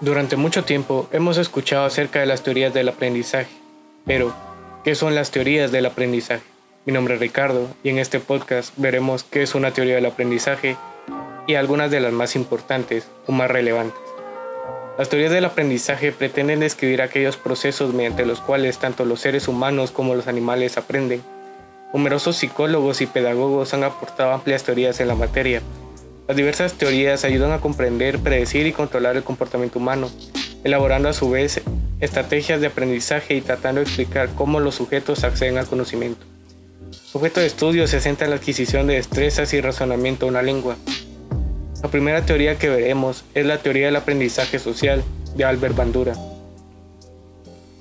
Durante mucho tiempo hemos escuchado acerca de las teorías del aprendizaje, pero ¿qué son las teorías del aprendizaje? Mi nombre es Ricardo y en este podcast veremos qué es una teoría del aprendizaje y algunas de las más importantes o más relevantes. Las teorías del aprendizaje pretenden describir aquellos procesos mediante los cuales tanto los seres humanos como los animales aprenden. Numerosos psicólogos y pedagogos han aportado amplias teorías en la materia, las diversas teorías ayudan a comprender, predecir y controlar el comportamiento humano, elaborando a su vez estrategias de aprendizaje y tratando de explicar cómo los sujetos acceden al conocimiento. Su objeto de estudio se centra en la adquisición de destrezas y razonamiento de una lengua. La primera teoría que veremos es la teoría del aprendizaje social de Albert Bandura.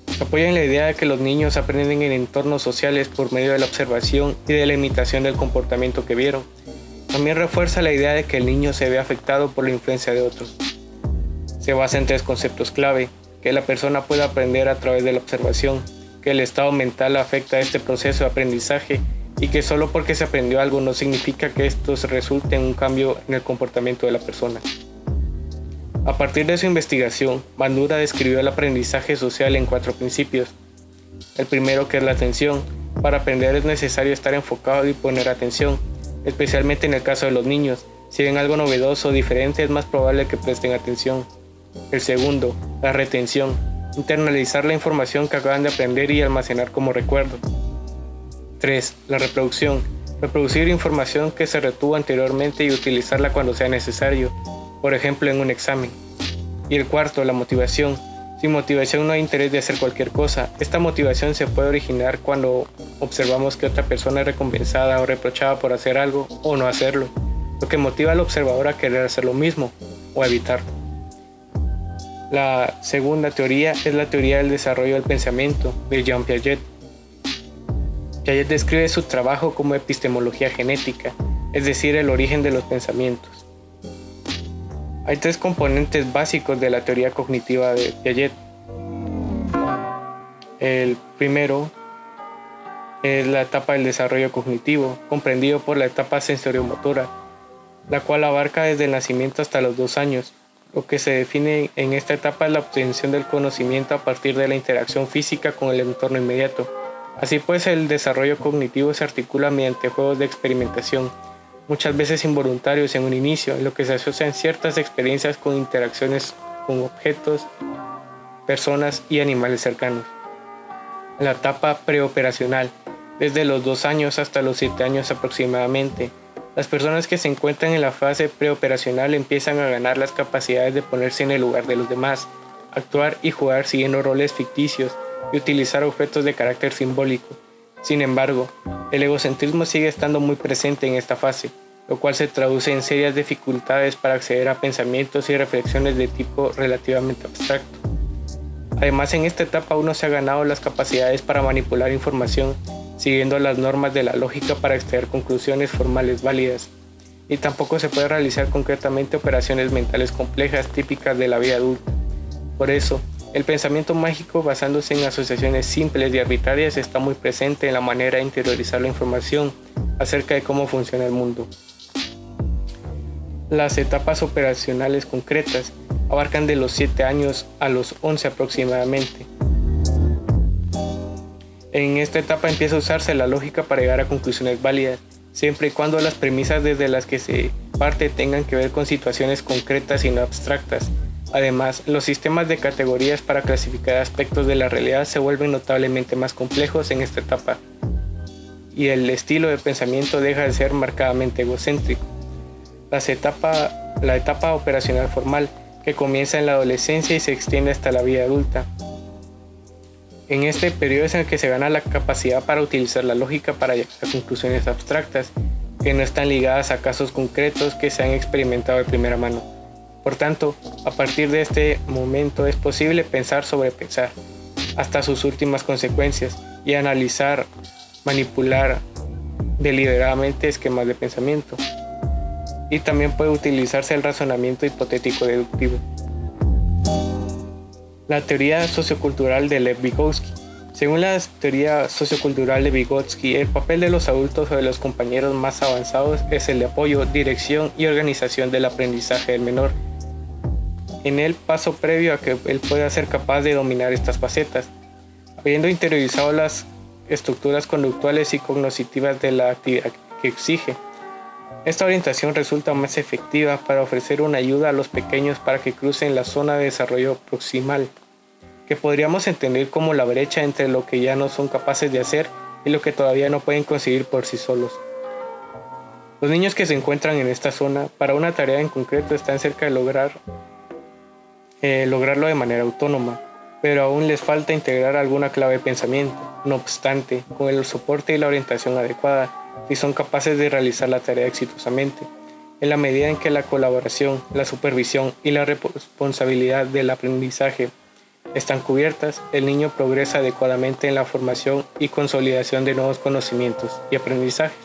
Se apoya en la idea de que los niños aprenden en entornos sociales por medio de la observación y de la imitación del comportamiento que vieron también refuerza la idea de que el niño se ve afectado por la influencia de otros. Se basa en tres conceptos clave, que la persona puede aprender a través de la observación, que el estado mental afecta a este proceso de aprendizaje y que solo porque se aprendió algo no significa que esto resulte en un cambio en el comportamiento de la persona. A partir de su investigación, Bandura describió el aprendizaje social en cuatro principios. El primero que es la atención. Para aprender es necesario estar enfocado y poner atención especialmente en el caso de los niños. Si ven algo novedoso o diferente es más probable que presten atención. El segundo, la retención, internalizar la información que acaban de aprender y almacenar como recuerdo. 3. La reproducción, reproducir información que se retuvo anteriormente y utilizarla cuando sea necesario, por ejemplo en un examen. Y el cuarto, la motivación, sin motivación no hay interés de hacer cualquier cosa. Esta motivación se puede originar cuando observamos que otra persona es recompensada o reprochada por hacer algo o no hacerlo, lo que motiva al observador a querer hacer lo mismo o evitarlo. La segunda teoría es la teoría del desarrollo del pensamiento de Jean Piaget. Piaget describe su trabajo como epistemología genética, es decir, el origen de los pensamientos. Hay tres componentes básicos de la teoría cognitiva de Piaget. El primero es la etapa del desarrollo cognitivo, comprendido por la etapa sensoriomotora, la cual abarca desde el nacimiento hasta los dos años. Lo que se define en esta etapa es la obtención del conocimiento a partir de la interacción física con el entorno inmediato. Así pues, el desarrollo cognitivo se articula mediante juegos de experimentación, muchas veces involuntarios en un inicio, en lo que se asocian ciertas experiencias con interacciones con objetos, personas y animales cercanos. La etapa preoperacional, desde los 2 años hasta los 7 años aproximadamente. Las personas que se encuentran en la fase preoperacional empiezan a ganar las capacidades de ponerse en el lugar de los demás, actuar y jugar siguiendo roles ficticios y utilizar objetos de carácter simbólico. Sin embargo, el egocentrismo sigue estando muy presente en esta fase, lo cual se traduce en serias dificultades para acceder a pensamientos y reflexiones de tipo relativamente abstracto. Además, en esta etapa uno se ha ganado las capacidades para manipular información siguiendo las normas de la lógica para extraer conclusiones formales válidas, y tampoco se puede realizar concretamente operaciones mentales complejas típicas de la vida adulta. Por eso, el pensamiento mágico basándose en asociaciones simples y arbitrarias está muy presente en la manera de interiorizar la información acerca de cómo funciona el mundo. Las etapas operacionales concretas abarcan de los 7 años a los 11 aproximadamente. En esta etapa empieza a usarse la lógica para llegar a conclusiones válidas, siempre y cuando las premisas desde las que se parte tengan que ver con situaciones concretas y no abstractas, Además, los sistemas de categorías para clasificar aspectos de la realidad se vuelven notablemente más complejos en esta etapa, y el estilo de pensamiento deja de ser marcadamente egocéntrico. la etapa operacional formal, que comienza en la adolescencia y se extiende hasta la vida adulta. En este periodo es en el que se gana la capacidad para utilizar la lógica para llegar a conclusiones abstractas, que no están ligadas a casos concretos que se han experimentado de primera mano. Por tanto, a partir de este momento es posible pensar sobre pensar, hasta sus últimas consecuencias, y analizar, manipular deliberadamente esquemas de pensamiento. Y también puede utilizarse el razonamiento hipotético deductivo. La teoría sociocultural de Lev Vygotsky. Según la teoría sociocultural de Vygotsky, el papel de los adultos o de los compañeros más avanzados es el de apoyo, dirección y organización del aprendizaje del menor en el paso previo a que él pueda ser capaz de dominar estas facetas. Habiendo interiorizado las estructuras conductuales y cognitivas de la actividad que exige. Esta orientación resulta más efectiva para ofrecer una ayuda a los pequeños para que crucen la zona de desarrollo proximal, que podríamos entender como la brecha entre lo que ya no son capaces de hacer y lo que todavía no pueden conseguir por sí solos. Los niños que se encuentran en esta zona para una tarea en concreto están cerca de lograr eh, lograrlo de manera autónoma, pero aún les falta integrar alguna clave de pensamiento. No obstante, con el soporte y la orientación adecuada, si son capaces de realizar la tarea exitosamente, en la medida en que la colaboración, la supervisión y la responsabilidad del aprendizaje están cubiertas, el niño progresa adecuadamente en la formación y consolidación de nuevos conocimientos y aprendizajes.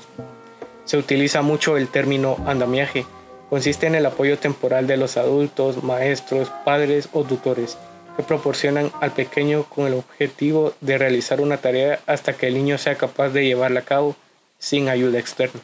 Se utiliza mucho el término andamiaje consiste en el apoyo temporal de los adultos, maestros, padres o tutores que proporcionan al pequeño con el objetivo de realizar una tarea hasta que el niño sea capaz de llevarla a cabo sin ayuda externa.